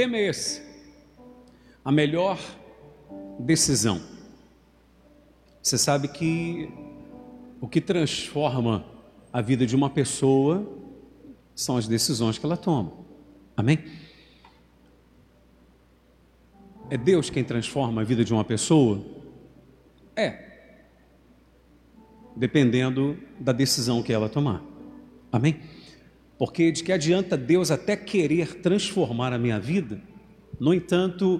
tema é esse: a melhor decisão. Você sabe que o que transforma a vida de uma pessoa são as decisões que ela toma. Amém? É Deus quem transforma a vida de uma pessoa? É. Dependendo da decisão que ela tomar. Amém? Porque de que adianta Deus até querer transformar a minha vida, no entanto,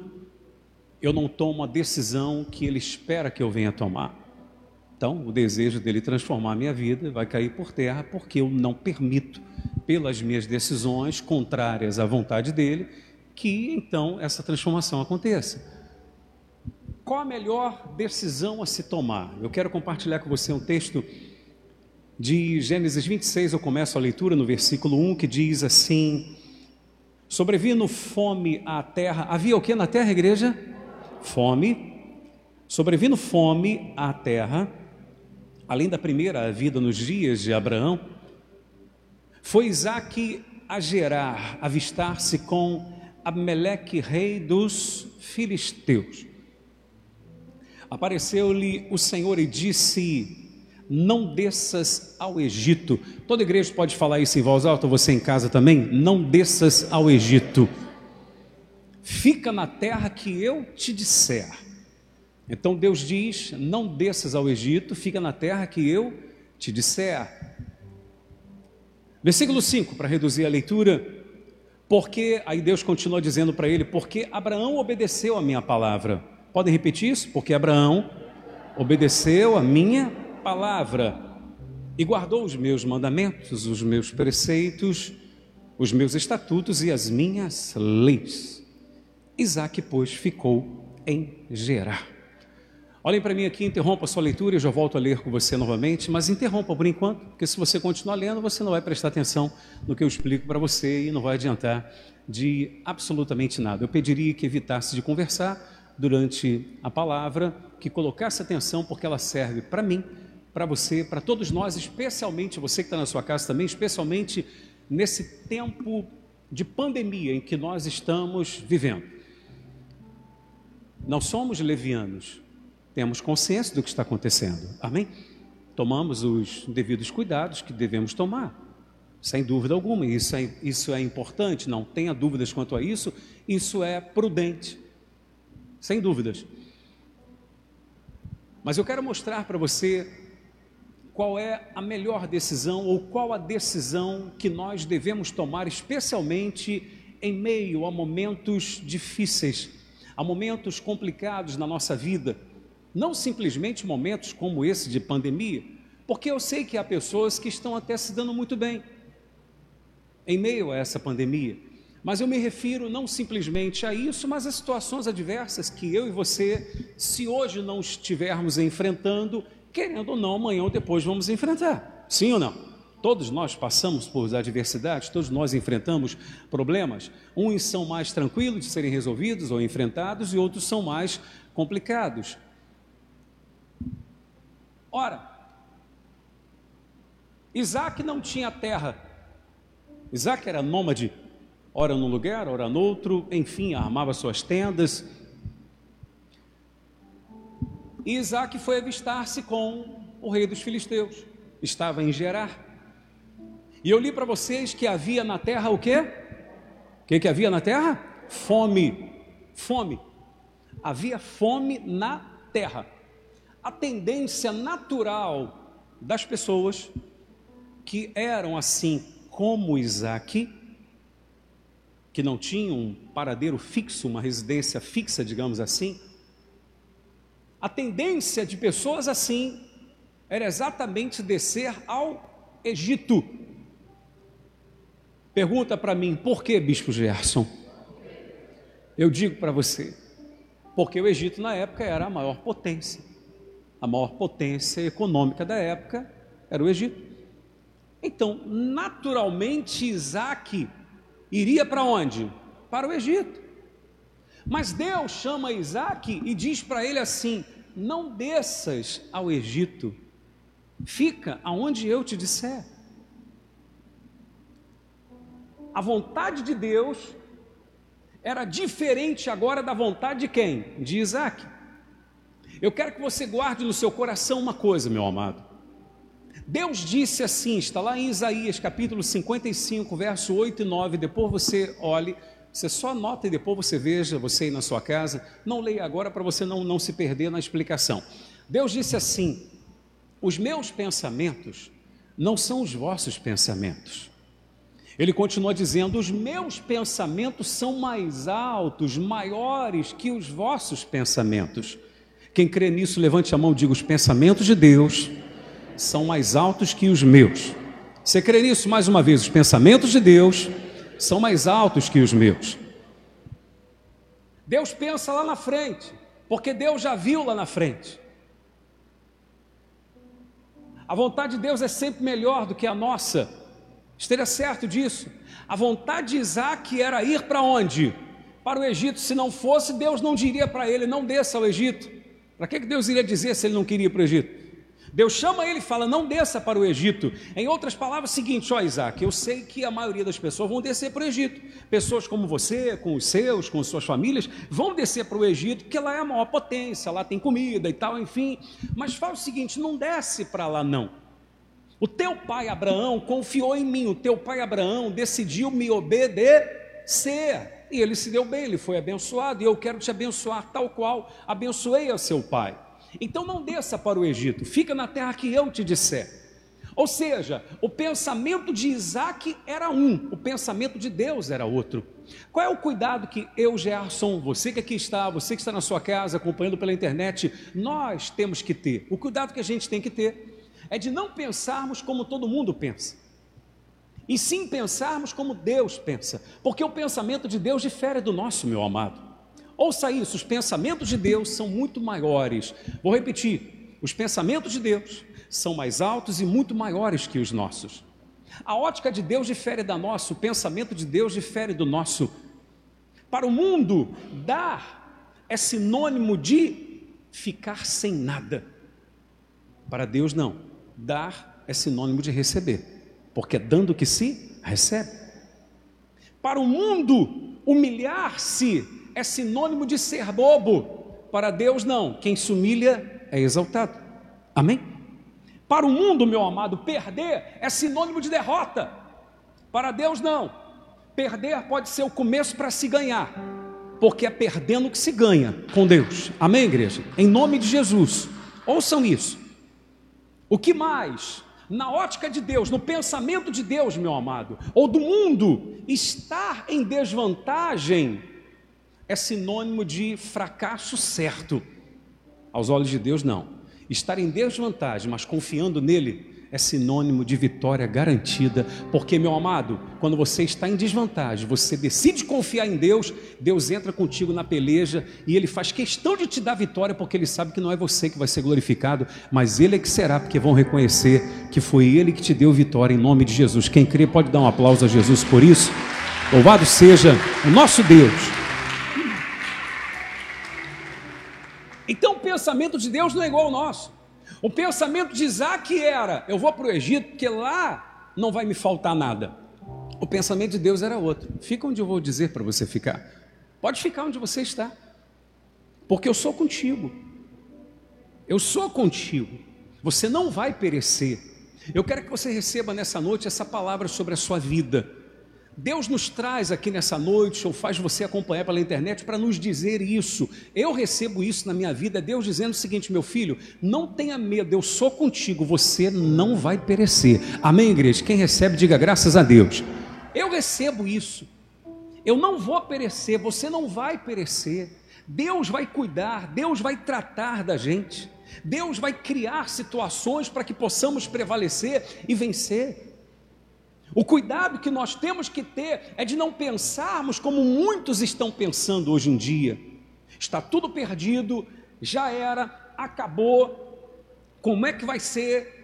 eu não tomo a decisão que Ele espera que eu venha tomar. Então, o desejo dele transformar a minha vida vai cair por terra porque eu não permito, pelas minhas decisões contrárias à vontade dele, que então essa transformação aconteça. Qual a melhor decisão a se tomar? Eu quero compartilhar com você um texto de Gênesis 26, eu começo a leitura no versículo 1, que diz assim: Sobrevindo fome à terra, havia o que na terra, igreja? Fome. Sobrevindo fome à terra, além da primeira vida nos dias de Abraão, foi Isaac a gerar, avistar-se com Abimeleque, rei dos filisteus. Apareceu-lhe o Senhor e disse: não desças ao Egito. Toda igreja pode falar isso em voz alta, você em casa também? Não desças ao Egito. Fica na terra que eu te disser. Então Deus diz: Não desças ao Egito, fica na terra que eu te disser. Versículo 5, para reduzir a leitura. Porque, aí Deus continua dizendo para ele: Porque Abraão obedeceu a minha palavra. Podem repetir isso? Porque Abraão obedeceu a minha palavra e guardou os meus mandamentos, os meus preceitos, os meus estatutos e as minhas leis. Isaac, pois, ficou em Gerar. Olhem para mim aqui, interrompa a sua leitura, eu já volto a ler com você novamente, mas interrompa por enquanto, porque se você continuar lendo, você não vai prestar atenção no que eu explico para você e não vai adiantar de absolutamente nada. Eu pediria que evitasse de conversar durante a palavra, que colocasse atenção, porque ela serve para mim para você, para todos nós, especialmente você que está na sua casa também, especialmente nesse tempo de pandemia em que nós estamos vivendo. Não somos levianos, temos consciência do que está acontecendo, amém? Tomamos os devidos cuidados que devemos tomar, sem dúvida alguma, isso é, isso é importante, não tenha dúvidas quanto a isso, isso é prudente, sem dúvidas. Mas eu quero mostrar para você qual é a melhor decisão ou qual a decisão que nós devemos tomar, especialmente em meio a momentos difíceis, a momentos complicados na nossa vida, não simplesmente momentos como esse de pandemia, porque eu sei que há pessoas que estão até se dando muito bem em meio a essa pandemia. Mas eu me refiro não simplesmente a isso, mas a situações adversas que eu e você, se hoje não estivermos enfrentando, querendo ou não, amanhã ou depois vamos enfrentar. Sim ou não? Todos nós passamos por adversidades, todos nós enfrentamos problemas. Uns são mais tranquilos de serem resolvidos ou enfrentados, e outros são mais complicados. Ora, Isaac não tinha terra. Isaac era nômade, ora num lugar, ora no outro, enfim, armava suas tendas, e Isaac foi avistar-se com o rei dos filisteus. Estava em Gerar. E eu li para vocês que havia na terra o quê? O que, que havia na terra? Fome. Fome. Havia fome na terra. A tendência natural das pessoas que eram assim como Isaac, que não tinham um paradeiro fixo, uma residência fixa, digamos assim, a tendência de pessoas assim era exatamente descer ao Egito. Pergunta para mim, por que, Bispo Gerson? Eu digo para você, porque o Egito na época era a maior potência, a maior potência econômica da época era o Egito. Então, naturalmente, Isaac iria para onde? Para o Egito. Mas Deus chama Isaac e diz para ele assim: Não desças ao Egito, fica aonde eu te disser. A vontade de Deus era diferente agora da vontade de quem? De Isaac. Eu quero que você guarde no seu coração uma coisa, meu amado. Deus disse assim, está lá em Isaías capítulo 55, verso 8 e 9. Depois você olhe, você só anota e depois você veja, você aí na sua casa. Não leia agora para você não, não se perder na explicação. Deus disse assim: Os meus pensamentos não são os vossos pensamentos. Ele continua dizendo: Os meus pensamentos são mais altos, maiores que os vossos pensamentos. Quem crê nisso, levante a mão e diga: Os pensamentos de Deus são mais altos que os meus. Você crê nisso mais uma vez? Os pensamentos de Deus são mais altos que os meus. Deus pensa lá na frente, porque Deus já viu lá na frente. A vontade de Deus é sempre melhor do que a nossa. Esteja certo disso. A vontade de Isaac era ir para onde? Para o Egito. Se não fosse, Deus não diria para ele: não desça ao Egito. Para que Deus iria dizer se ele não queria ir para o Egito? Deus chama ele e fala: não desça para o Egito. Em outras palavras, seguinte, ó Isaac, eu sei que a maioria das pessoas vão descer para o Egito. Pessoas como você, com os seus, com suas famílias, vão descer para o Egito, porque lá é a maior potência, lá tem comida e tal, enfim. Mas fala o seguinte: não desce para lá, não. O teu pai Abraão confiou em mim, o teu pai Abraão decidiu me obedecer. E ele se deu bem, ele foi abençoado, e eu quero te abençoar tal qual abençoei a seu pai. Então não desça para o Egito, fica na terra que eu te disser. Ou seja, o pensamento de Isaac era um, o pensamento de Deus era outro. Qual é o cuidado que eu, Gerson, você que aqui está, você que está na sua casa acompanhando pela internet, nós temos que ter? O cuidado que a gente tem que ter é de não pensarmos como todo mundo pensa, e sim pensarmos como Deus pensa, porque o pensamento de Deus difere do nosso, meu amado. Ouça isso: os pensamentos de Deus são muito maiores. Vou repetir: os pensamentos de Deus são mais altos e muito maiores que os nossos. A ótica de Deus difere da nossa, o pensamento de Deus difere do nosso. Para o mundo, dar é sinônimo de ficar sem nada. Para Deus, não. Dar é sinônimo de receber, porque é dando que se recebe. Para o mundo, humilhar-se é sinônimo de ser bobo. Para Deus, não. Quem se humilha é exaltado. Amém? Para o mundo, meu amado, perder é sinônimo de derrota. Para Deus, não. Perder pode ser o começo para se ganhar, porque é perdendo que se ganha com Deus. Amém, igreja? Em nome de Jesus. Ouçam isso. O que mais? Na ótica de Deus, no pensamento de Deus, meu amado, ou do mundo, estar em desvantagem é sinônimo de fracasso certo. Aos olhos de Deus, não. Estar em desvantagem, mas confiando nele, é sinônimo de vitória garantida, porque, meu amado, quando você está em desvantagem, você decide confiar em Deus, Deus entra contigo na peleja e ele faz questão de te dar vitória, porque ele sabe que não é você que vai ser glorificado, mas ele é que será, porque vão reconhecer que foi ele que te deu vitória em nome de Jesus. Quem crê pode dar um aplauso a Jesus por isso. Louvado seja o nosso Deus. Então o pensamento de Deus não é igual ao nosso. O pensamento de Isaac era: eu vou para o Egito, porque lá não vai me faltar nada. O pensamento de Deus era outro. Fica onde eu vou dizer para você ficar. Pode ficar onde você está, porque eu sou contigo. Eu sou contigo. Você não vai perecer. Eu quero que você receba nessa noite essa palavra sobre a sua vida. Deus nos traz aqui nessa noite, ou faz você acompanhar pela internet, para nos dizer isso. Eu recebo isso na minha vida, Deus dizendo o seguinte: meu filho, não tenha medo, eu sou contigo, você não vai perecer. Amém, igreja? Quem recebe, diga graças a Deus. Eu recebo isso, eu não vou perecer, você não vai perecer. Deus vai cuidar, Deus vai tratar da gente, Deus vai criar situações para que possamos prevalecer e vencer. O cuidado que nós temos que ter é de não pensarmos como muitos estão pensando hoje em dia. Está tudo perdido, já era, acabou. Como é que vai ser?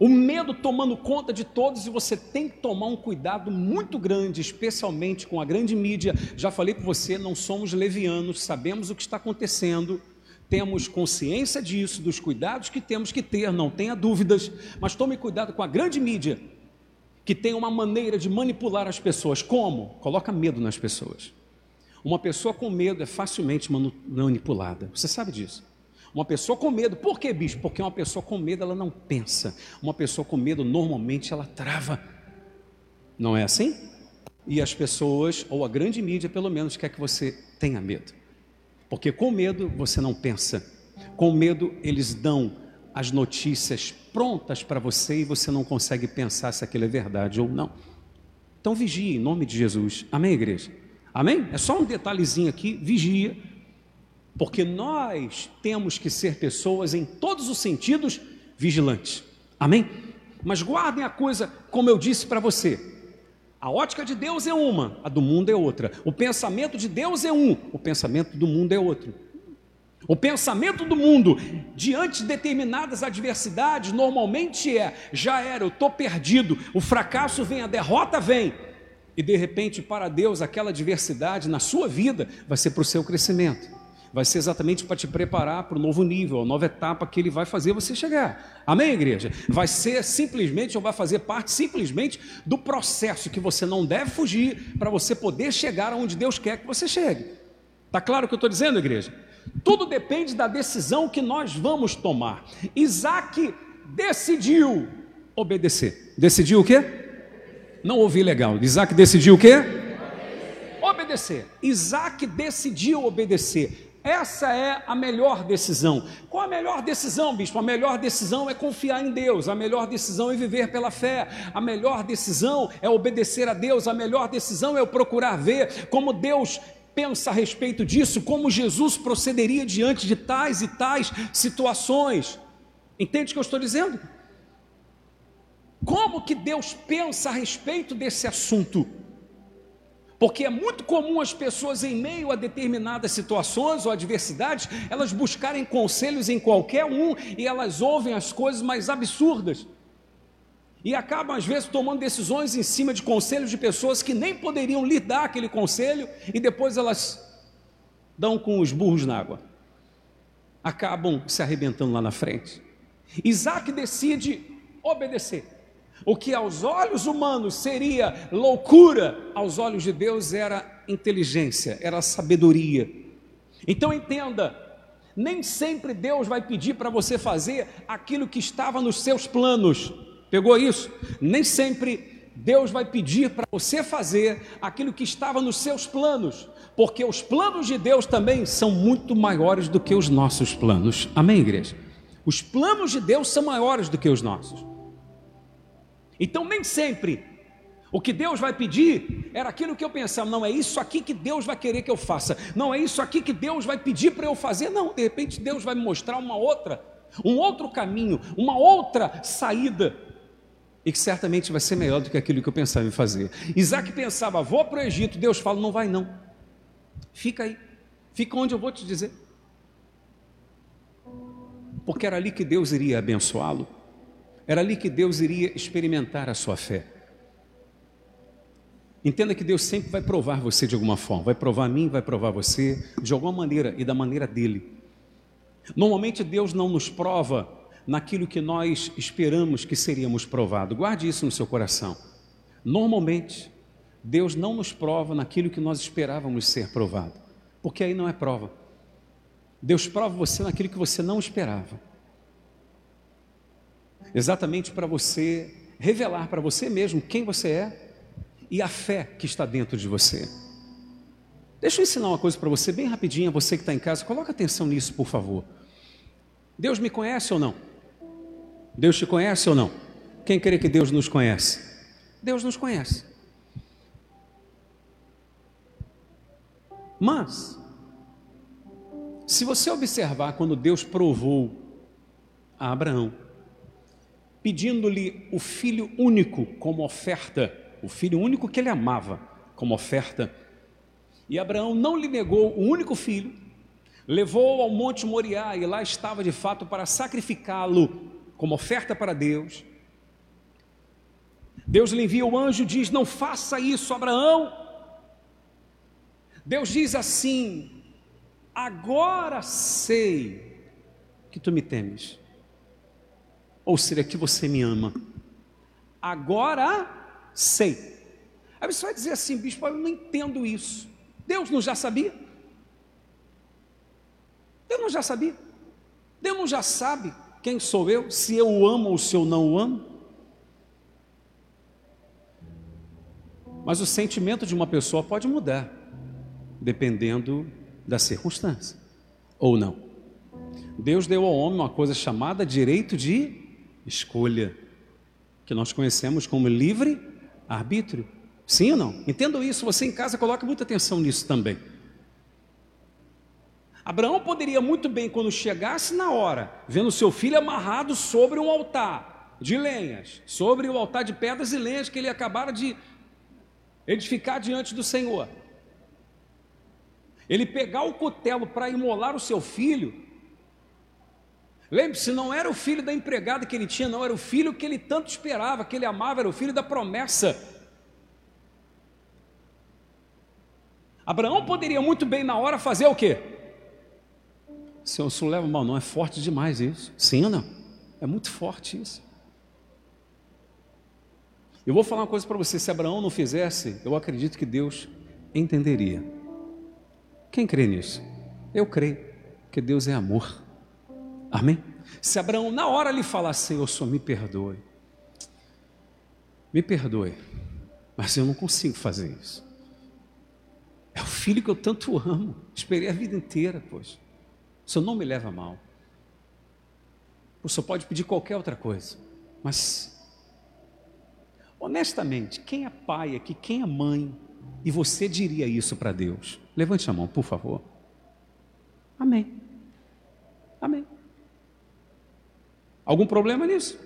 O medo tomando conta de todos e você tem que tomar um cuidado muito grande, especialmente com a grande mídia. Já falei com você, não somos levianos, sabemos o que está acontecendo, temos consciência disso, dos cuidados que temos que ter, não tenha dúvidas, mas tome cuidado com a grande mídia que tem uma maneira de manipular as pessoas. Como? Coloca medo nas pessoas. Uma pessoa com medo é facilmente manipulada. Você sabe disso. Uma pessoa com medo, por que, bicho? Porque uma pessoa com medo ela não pensa. Uma pessoa com medo normalmente ela trava. Não é assim? E as pessoas, ou a grande mídia pelo menos, quer que você tenha medo. Porque com medo você não pensa. Com medo eles dão as notícias prontas para você e você não consegue pensar se aquilo é verdade ou não. Então vigie em nome de Jesus. Amém, igreja? Amém? É só um detalhezinho aqui, vigia. Porque nós temos que ser pessoas em todos os sentidos vigilantes. Amém? Mas guardem a coisa como eu disse para você. A ótica de Deus é uma, a do mundo é outra. O pensamento de Deus é um, o pensamento do mundo é outro. O pensamento do mundo diante de determinadas adversidades normalmente é: já era, eu estou perdido, o fracasso vem, a derrota vem. E de repente, para Deus, aquela adversidade na sua vida vai ser para o seu crescimento, vai ser exatamente para te preparar para o novo nível, a nova etapa que Ele vai fazer você chegar. Amém, igreja? Vai ser simplesmente, ou vai fazer parte simplesmente do processo que você não deve fugir para você poder chegar aonde Deus quer que você chegue. Está claro o que eu estou dizendo, igreja? Tudo depende da decisão que nós vamos tomar. Isaac decidiu obedecer. Decidiu o quê? Não ouvi legal. Isaac decidiu o quê? Obedecer. Isaac decidiu obedecer. Essa é a melhor decisão. Qual a melhor decisão, bispo? A melhor decisão é confiar em Deus, a melhor decisão é viver pela fé, a melhor decisão é obedecer a Deus, a melhor decisão é procurar ver como Deus pensa a respeito disso, como Jesus procederia diante de tais e tais situações. Entende o que eu estou dizendo? Como que Deus pensa a respeito desse assunto? Porque é muito comum as pessoas, em meio a determinadas situações ou adversidades, elas buscarem conselhos em qualquer um e elas ouvem as coisas mais absurdas e acabam às vezes tomando decisões em cima de conselhos de pessoas que nem poderiam lhe dar aquele conselho e depois elas dão com os burros na água. Acabam se arrebentando lá na frente. Isaac decide obedecer. O que aos olhos humanos seria loucura, aos olhos de Deus era inteligência, era sabedoria. Então entenda, nem sempre Deus vai pedir para você fazer aquilo que estava nos seus planos. Pegou isso? Nem sempre Deus vai pedir para você fazer aquilo que estava nos seus planos, porque os planos de Deus também são muito maiores do que os nossos planos. Amém, igreja? Os planos de Deus são maiores do que os nossos. Então, nem sempre o que Deus vai pedir era aquilo que eu pensava, não é isso aqui que Deus vai querer que eu faça, não é isso aqui que Deus vai pedir para eu fazer, não, de repente Deus vai me mostrar uma outra, um outro caminho, uma outra saída e que certamente vai ser melhor do que aquilo que eu pensava em fazer. Isaac pensava, vou para o Egito, Deus fala, não vai não, fica aí, fica onde eu vou te dizer, porque era ali que Deus iria abençoá-lo, era ali que Deus iria experimentar a sua fé. Entenda que Deus sempre vai provar você de alguma forma, vai provar mim, vai provar você, de alguma maneira e da maneira dele. Normalmente Deus não nos prova naquilo que nós esperamos que seríamos provados. Guarde isso no seu coração. Normalmente, Deus não nos prova naquilo que nós esperávamos ser provado, porque aí não é prova. Deus prova você naquilo que você não esperava. Exatamente para você revelar para você mesmo quem você é e a fé que está dentro de você. Deixa eu ensinar uma coisa para você bem rapidinho, você que está em casa, coloca atenção nisso, por favor. Deus me conhece ou não? Deus te conhece ou não? Quem crê que Deus nos conhece? Deus nos conhece. Mas, se você observar quando Deus provou a Abraão, pedindo-lhe o filho único como oferta, o filho único que ele amava como oferta, e Abraão não lhe negou o único filho, levou ao Monte Moriá e lá estava de fato para sacrificá-lo como oferta para Deus. Deus lhe envia o anjo e diz: Não faça isso, Abraão. Deus diz assim: Agora sei que tu me temes, ou seja, que você me ama. Agora sei. Aí você vai dizer assim, bispo, eu não entendo isso. Deus não já sabia? Deus não já sabia? Deus não já sabe quem sou eu, se eu o amo ou se eu não o amo? Mas o sentimento de uma pessoa pode mudar, dependendo da circunstância, ou não. Deus deu ao homem uma coisa chamada direito de escolha, que nós conhecemos como livre arbítrio. Sim ou não? Entendam isso, você em casa coloca muita atenção nisso também. Abraão poderia muito bem, quando chegasse na hora, vendo seu filho amarrado sobre um altar de lenhas, sobre o altar de pedras e lenhas que ele acabara de edificar diante do Senhor. Ele pegar o cutelo para imolar o seu filho. Lembre-se, não era o filho da empregada que ele tinha, não, era o filho que ele tanto esperava, que ele amava, era o filho da promessa. Abraão poderia muito bem na hora fazer o quê? Senhor, isso leva mal, não é forte demais isso. Sim não? É muito forte isso. Eu vou falar uma coisa para você: se Abraão não fizesse, eu acredito que Deus entenderia. Quem crê nisso? Eu creio que Deus é amor. Amém? Se Abraão na hora lhe falasse, Senhor, só me perdoe. Me perdoe, mas eu não consigo fazer isso. É o filho que eu tanto amo. Esperei a vida inteira, pois. O Senhor não me leva mal. O Senhor pode pedir qualquer outra coisa. Mas, honestamente, quem é pai aqui, quem é mãe, e você diria isso para Deus? Levante a mão, por favor. Amém. Amém. Algum problema nisso?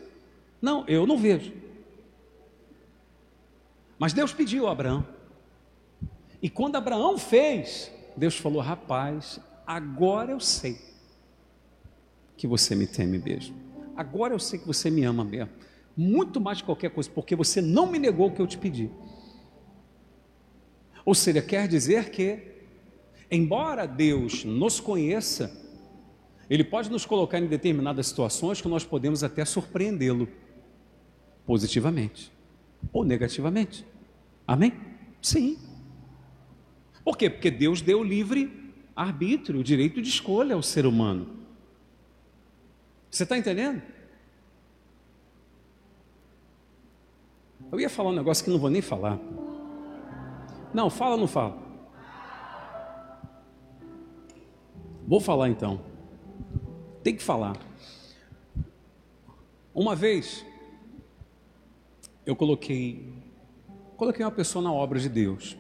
Não, eu não vejo. Mas Deus pediu a Abraão. E quando Abraão fez, Deus falou: Rapaz, agora eu sei que você me teme mesmo. Agora eu sei que você me ama mesmo. Muito mais de qualquer coisa, porque você não me negou o que eu te pedi. Ou seja, quer dizer que, embora Deus nos conheça, Ele pode nos colocar em determinadas situações que nós podemos até surpreendê-lo, positivamente ou negativamente. Amém? Sim. Por quê? Porque Deus deu livre arbítrio, o direito de escolha ao ser humano. Você está entendendo? Eu ia falar um negócio que não vou nem falar. Não, fala ou não fala? Vou falar então. Tem que falar. Uma vez eu coloquei coloquei uma pessoa na obra de Deus.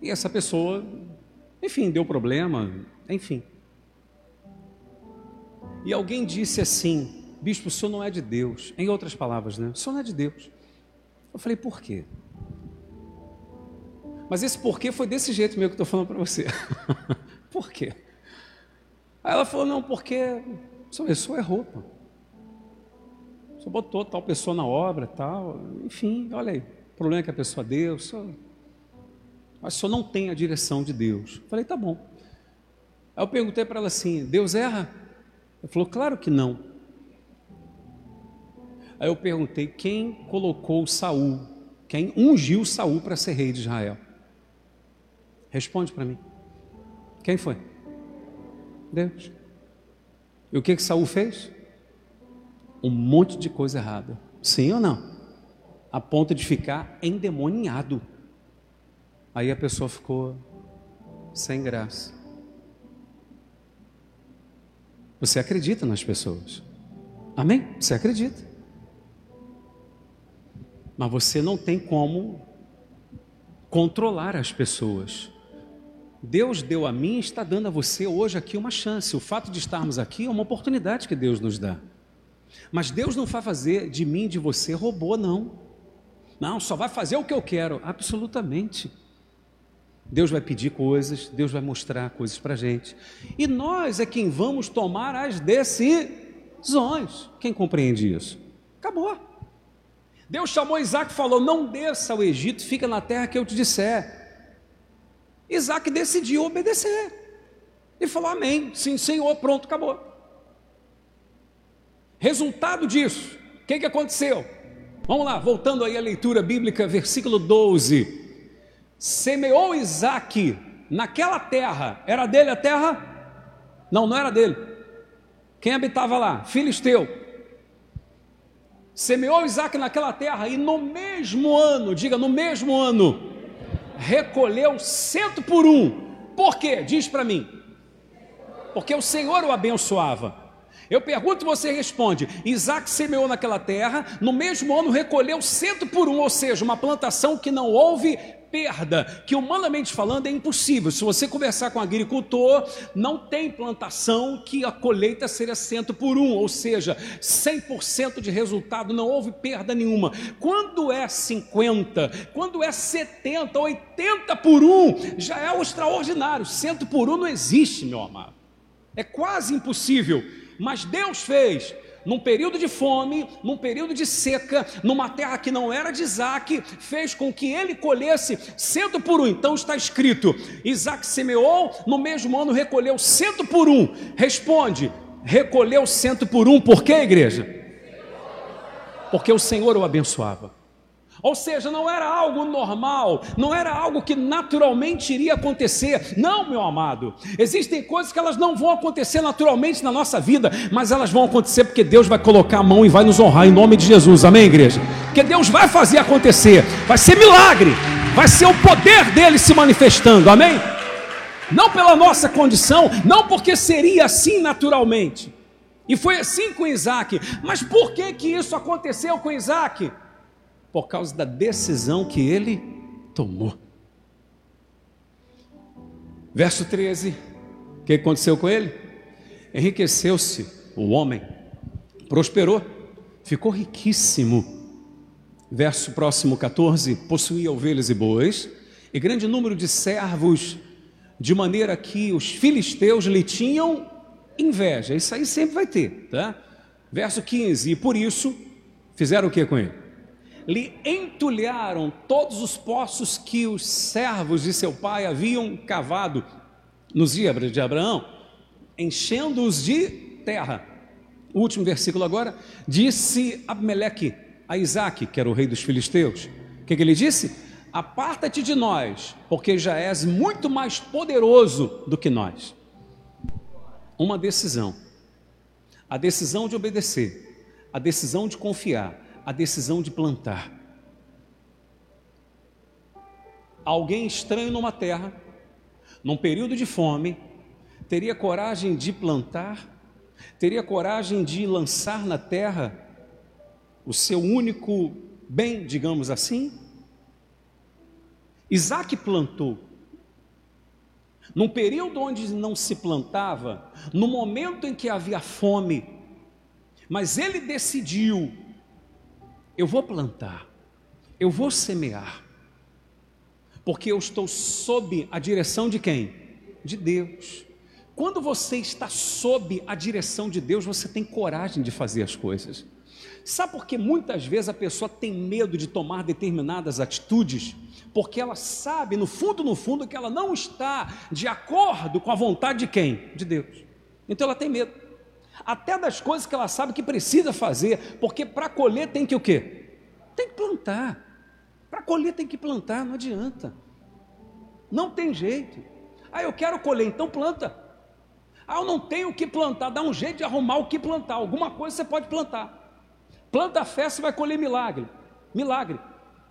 E essa pessoa, enfim, deu problema, enfim. E alguém disse assim: Bispo, o senhor não é de Deus. Em outras palavras, né? O senhor não é de Deus. Eu falei: Por quê? Mas esse porquê foi desse jeito mesmo que estou falando para você. por quê? Aí ela falou: Não, porque sua pessoa errou. Pô. Só botou tal pessoa na obra, tal. Enfim, olha aí. O problema é que a pessoa deu. Só mas só não tem a direção de Deus. Eu falei, tá bom. Aí eu perguntei para ela assim: Deus erra? Ela falou, claro que não. Aí eu perguntei quem colocou Saul, quem ungiu Saul para ser rei de Israel. Responde para mim. Quem foi? Deus. E o que que Saul fez? Um monte de coisa errada. Sim ou não? A ponto de ficar endemoniado. Aí a pessoa ficou sem graça. Você acredita nas pessoas. Amém? Você acredita. Mas você não tem como controlar as pessoas. Deus deu a mim e está dando a você hoje aqui uma chance. O fato de estarmos aqui é uma oportunidade que Deus nos dá. Mas Deus não vai fazer de mim, de você, robô, não. Não, só vai fazer o que eu quero. Absolutamente. Deus vai pedir coisas, Deus vai mostrar coisas para a gente. E nós é quem vamos tomar as decisões. Quem compreende isso? Acabou. Deus chamou Isaac e falou: Não desça ao Egito, fica na terra que eu te disser. Isaac decidiu obedecer. E falou: Amém. Sim, Senhor, pronto, acabou. Resultado disso, o que, que aconteceu? Vamos lá, voltando aí à leitura bíblica, versículo 12. Semeou Isaac naquela terra, era dele a terra? Não, não era dele. Quem habitava lá? Filisteu. Semeou Isaac naquela terra e no mesmo ano, diga, no mesmo ano, recolheu cento por um. Por quê? Diz para mim. Porque o Senhor o abençoava. Eu pergunto e você responde: Isaac semeou naquela terra, no mesmo ano recolheu cento por um, ou seja, uma plantação que não houve perda, que humanamente falando é impossível. Se você conversar com um agricultor, não tem plantação que a colheita seja cento por um, ou seja, 100% de resultado, não houve perda nenhuma. Quando é 50, quando é 70, 80 por um, já é o extraordinário. Cento por um não existe, meu amado. É quase impossível. Mas Deus fez num período de fome, num período de seca, numa terra que não era de Isaac, fez com que ele colhesse cento por um. Então está escrito: Isaac semeou, no mesmo ano recolheu cento por um. Responde: recolheu cento por um, por quê, igreja? Porque o Senhor o abençoava. Ou seja, não era algo normal, não era algo que naturalmente iria acontecer. Não, meu amado. Existem coisas que elas não vão acontecer naturalmente na nossa vida, mas elas vão acontecer porque Deus vai colocar a mão e vai nos honrar em nome de Jesus. Amém, igreja? Porque Deus vai fazer acontecer. Vai ser milagre. Vai ser o poder dele se manifestando. Amém? Não pela nossa condição, não porque seria assim naturalmente. E foi assim com Isaac. Mas por que que isso aconteceu com Isaac? Por causa da decisão que ele tomou. Verso 13: o que aconteceu com ele? Enriqueceu-se o homem, prosperou, ficou riquíssimo. Verso próximo 14: possuía ovelhas e bois, e grande número de servos, de maneira que os filisteus lhe tinham inveja. Isso aí sempre vai ter, tá? Verso 15: e por isso fizeram o que com ele? Lhe entulharam todos os poços que os servos de seu pai haviam cavado nos dias de Abraão, enchendo-os de terra. O último versículo agora, disse Abimeleque a Isaac, que era o rei dos filisteus, o que, que ele disse? Aparta-te de nós, porque já és muito mais poderoso do que nós. Uma decisão, a decisão de obedecer, a decisão de confiar, a decisão de plantar. Alguém estranho numa terra, num período de fome, teria coragem de plantar, teria coragem de lançar na terra o seu único bem, digamos assim? Isaac plantou. Num período onde não se plantava, no momento em que havia fome, mas ele decidiu eu vou plantar, eu vou semear, porque eu estou sob a direção de quem? De Deus. Quando você está sob a direção de Deus, você tem coragem de fazer as coisas. Sabe por que muitas vezes a pessoa tem medo de tomar determinadas atitudes? Porque ela sabe, no fundo, no fundo, que ela não está de acordo com a vontade de quem? De Deus. Então ela tem medo até das coisas que ela sabe que precisa fazer, porque para colher tem que o quê? Tem que plantar. Para colher tem que plantar, não adianta. Não tem jeito. Ah, eu quero colher, então planta. Ah, eu não tenho o que plantar, dá um jeito de arrumar o que plantar. Alguma coisa você pode plantar. Planta fé, você vai colher milagre. Milagre.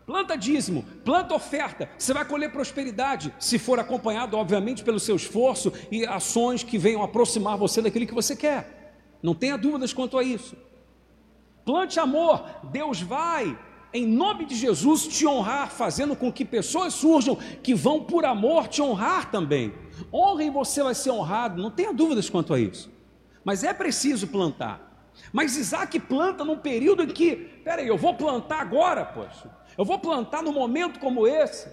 Planta dízimo, planta oferta, você vai colher prosperidade, se for acompanhado, obviamente, pelo seu esforço e ações que venham aproximar você daquilo que você quer. Não tenha dúvidas quanto a isso. Plante amor, Deus vai, em nome de Jesus, te honrar, fazendo com que pessoas surjam que vão por amor te honrar também. Honra e você vai ser honrado, não tenha dúvidas quanto a isso. Mas é preciso plantar. Mas Isaac planta num período em que, peraí, eu vou plantar agora, poxa. Eu vou plantar num momento como esse.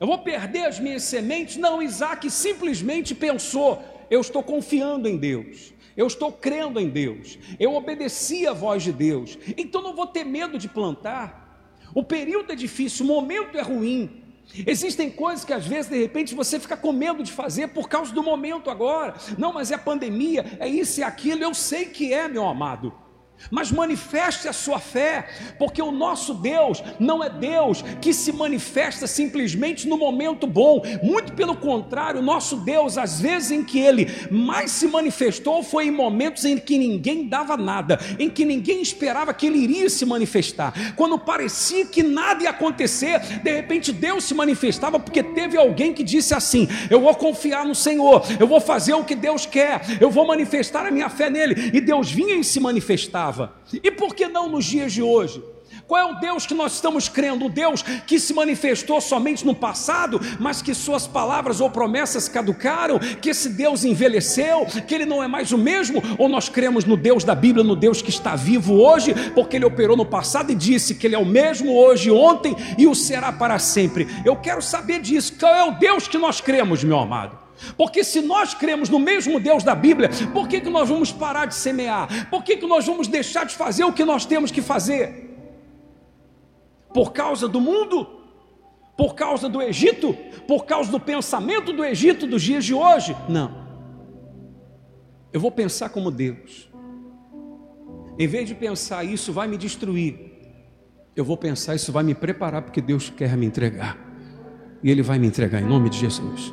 Eu vou perder as minhas sementes? Não, Isaac simplesmente pensou: eu estou confiando em Deus eu estou crendo em Deus, eu obedeci a voz de Deus, então não vou ter medo de plantar. O período é difícil, o momento é ruim. Existem coisas que às vezes de repente você fica com medo de fazer por causa do momento agora. Não, mas é pandemia, é isso e aquilo, eu sei que é, meu amado. Mas manifeste a sua fé, porque o nosso Deus não é Deus que se manifesta simplesmente no momento bom, muito pelo contrário, o nosso Deus, às vezes em que ele mais se manifestou, foi em momentos em que ninguém dava nada, em que ninguém esperava que ele iria se manifestar, quando parecia que nada ia acontecer, de repente Deus se manifestava, porque teve alguém que disse assim: Eu vou confiar no Senhor, eu vou fazer o que Deus quer, eu vou manifestar a minha fé nele, e Deus vinha e se manifestava. E por que não nos dias de hoje? Qual é o Deus que nós estamos crendo? O Deus que se manifestou somente no passado, mas que suas palavras ou promessas caducaram, que esse Deus envelheceu, que ele não é mais o mesmo? Ou nós cremos no Deus da Bíblia, no Deus que está vivo hoje, porque ele operou no passado e disse que ele é o mesmo hoje, ontem e o será para sempre? Eu quero saber disso. Qual é o Deus que nós cremos, meu amado? Porque se nós cremos no mesmo Deus da Bíblia, por que, que nós vamos parar de semear? Por que, que nós vamos deixar de fazer o que nós temos que fazer? Por causa do mundo? Por causa do Egito? Por causa do pensamento do Egito dos dias de hoje? Não. Eu vou pensar como Deus. Em vez de pensar isso vai me destruir, eu vou pensar isso vai me preparar porque Deus quer me entregar. E Ele vai me entregar em nome de Jesus.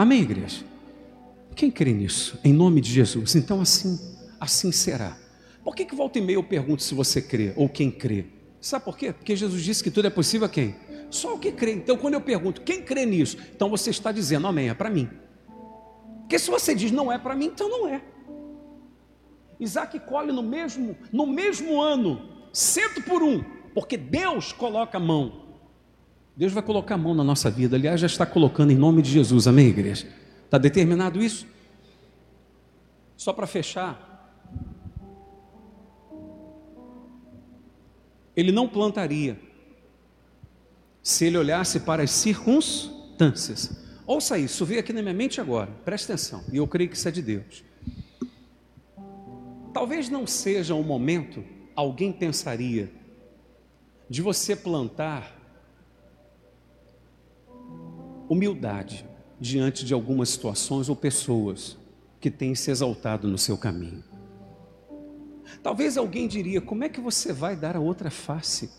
Amém, igreja? Quem crê nisso? Em nome de Jesus. Então assim, assim será. Por que, que volta e meia eu pergunto se você crê ou quem crê? Sabe por quê? Porque Jesus disse que tudo é possível a quem? Só o que crê. Então quando eu pergunto quem crê nisso, então você está dizendo amém, é para mim. Porque se você diz não é para mim, então não é. Isaac colhe no mesmo, no mesmo ano, cento por um, porque Deus coloca a mão Deus vai colocar a mão na nossa vida. Aliás, já está colocando em nome de Jesus. Amém, igreja? Está determinado isso? Só para fechar. Ele não plantaria se ele olhasse para as circunstâncias. Ouça isso, veio aqui na minha mente agora, presta atenção, e eu creio que isso é de Deus. Talvez não seja o momento, alguém pensaria, de você plantar humildade diante de algumas situações ou pessoas que têm se exaltado no seu caminho. Talvez alguém diria: como é que você vai dar a outra face?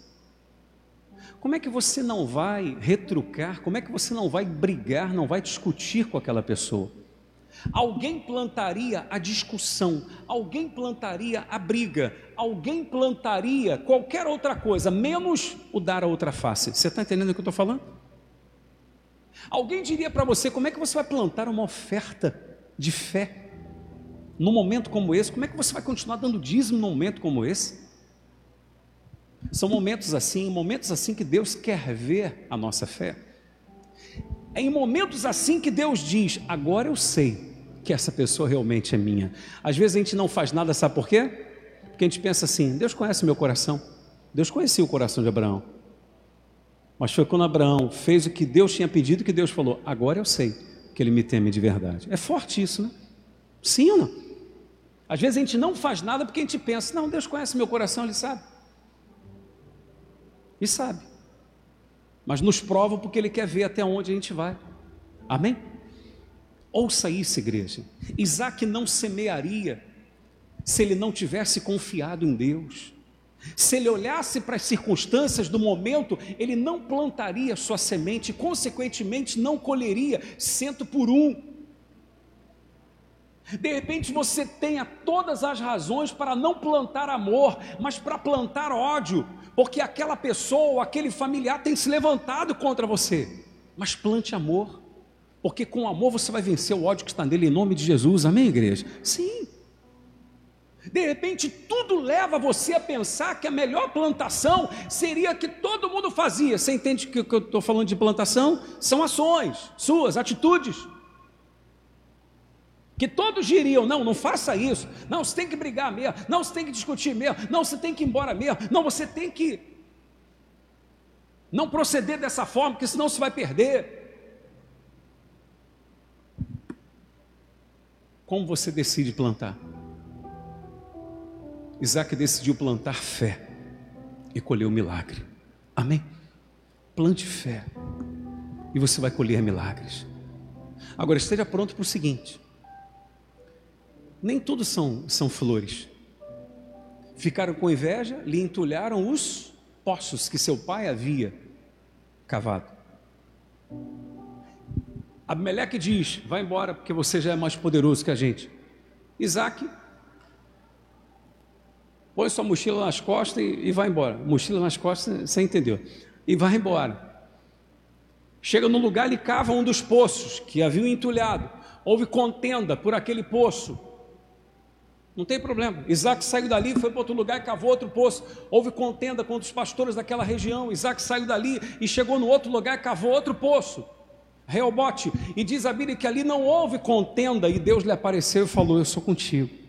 Como é que você não vai retrucar? Como é que você não vai brigar, não vai discutir com aquela pessoa? Alguém plantaria a discussão, alguém plantaria a briga, alguém plantaria qualquer outra coisa, menos o dar a outra face. Você está entendendo o que eu estou falando? Alguém diria para você como é que você vai plantar uma oferta de fé num momento como esse? Como é que você vai continuar dando dízimo num momento como esse? São momentos assim, momentos assim que Deus quer ver a nossa fé. É em momentos assim que Deus diz: agora eu sei que essa pessoa realmente é minha. Às vezes a gente não faz nada, sabe por quê? Porque a gente pensa assim: Deus conhece meu coração. Deus conhecia o coração de Abraão. Mas foi quando Abraão fez o que Deus tinha pedido que Deus falou: Agora eu sei que ele me teme de verdade. É forte isso, né? Sim ou não? Às vezes a gente não faz nada porque a gente pensa: Não, Deus conhece meu coração, Ele sabe. E sabe. Mas nos prova porque Ele quer ver até onde a gente vai. Amém? Ouça isso, igreja. Isaac não semearia se ele não tivesse confiado em Deus. Se ele olhasse para as circunstâncias do momento, ele não plantaria sua semente, consequentemente não colheria cento por um. De repente você tenha todas as razões para não plantar amor, mas para plantar ódio, porque aquela pessoa ou aquele familiar tem se levantado contra você. Mas plante amor, porque com amor você vai vencer o ódio que está nele em nome de Jesus, amém, igreja? Sim. De repente, tudo leva você a pensar que a melhor plantação seria que todo mundo fazia. Você entende que o que eu estou falando de plantação? São ações, suas atitudes. Que todos diriam: não, não faça isso. Não, você tem que brigar mesmo. Não, você tem que discutir mesmo. Não, você tem que ir embora mesmo. Não, você tem que não proceder dessa forma, porque senão você vai perder. Como você decide plantar? Isaac decidiu plantar fé e colheu milagre. Amém? Plante fé e você vai colher milagres. Agora esteja pronto para o seguinte: nem tudo são, são flores. ficaram com inveja, lhe entulharam os poços que seu pai havia cavado. Abimeleque diz: Vai embora, porque você já é mais poderoso que a gente. Isaac põe sua mochila nas costas e, vai embora. Mochila nas costas, você entendeu? E vai embora. Chega no lugar, ele cava um dos poços que haviam entulhado. Houve contenda por aquele poço. Não tem problema. Isaac saiu dali, foi para outro lugar e cavou outro poço. Houve contenda com os pastores daquela região. Isaac saiu dali e chegou no outro lugar e cavou outro poço. Reobote. E diz a Bíblia que ali não houve contenda e Deus lhe apareceu e falou: Eu sou contigo.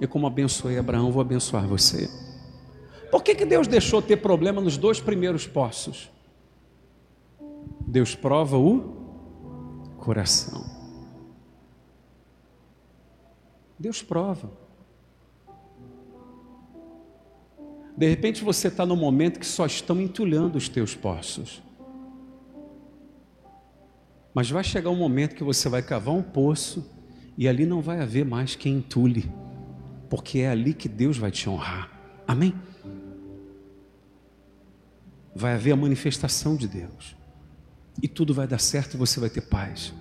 E como abençoei Abraão, vou abençoar você. Por que, que Deus deixou ter problema nos dois primeiros poços? Deus prova o coração. Deus prova. De repente você está no momento que só estão entulhando os teus poços. Mas vai chegar um momento que você vai cavar um poço e ali não vai haver mais quem entule, porque é ali que Deus vai te honrar. Amém? Vai haver a manifestação de Deus e tudo vai dar certo e você vai ter paz.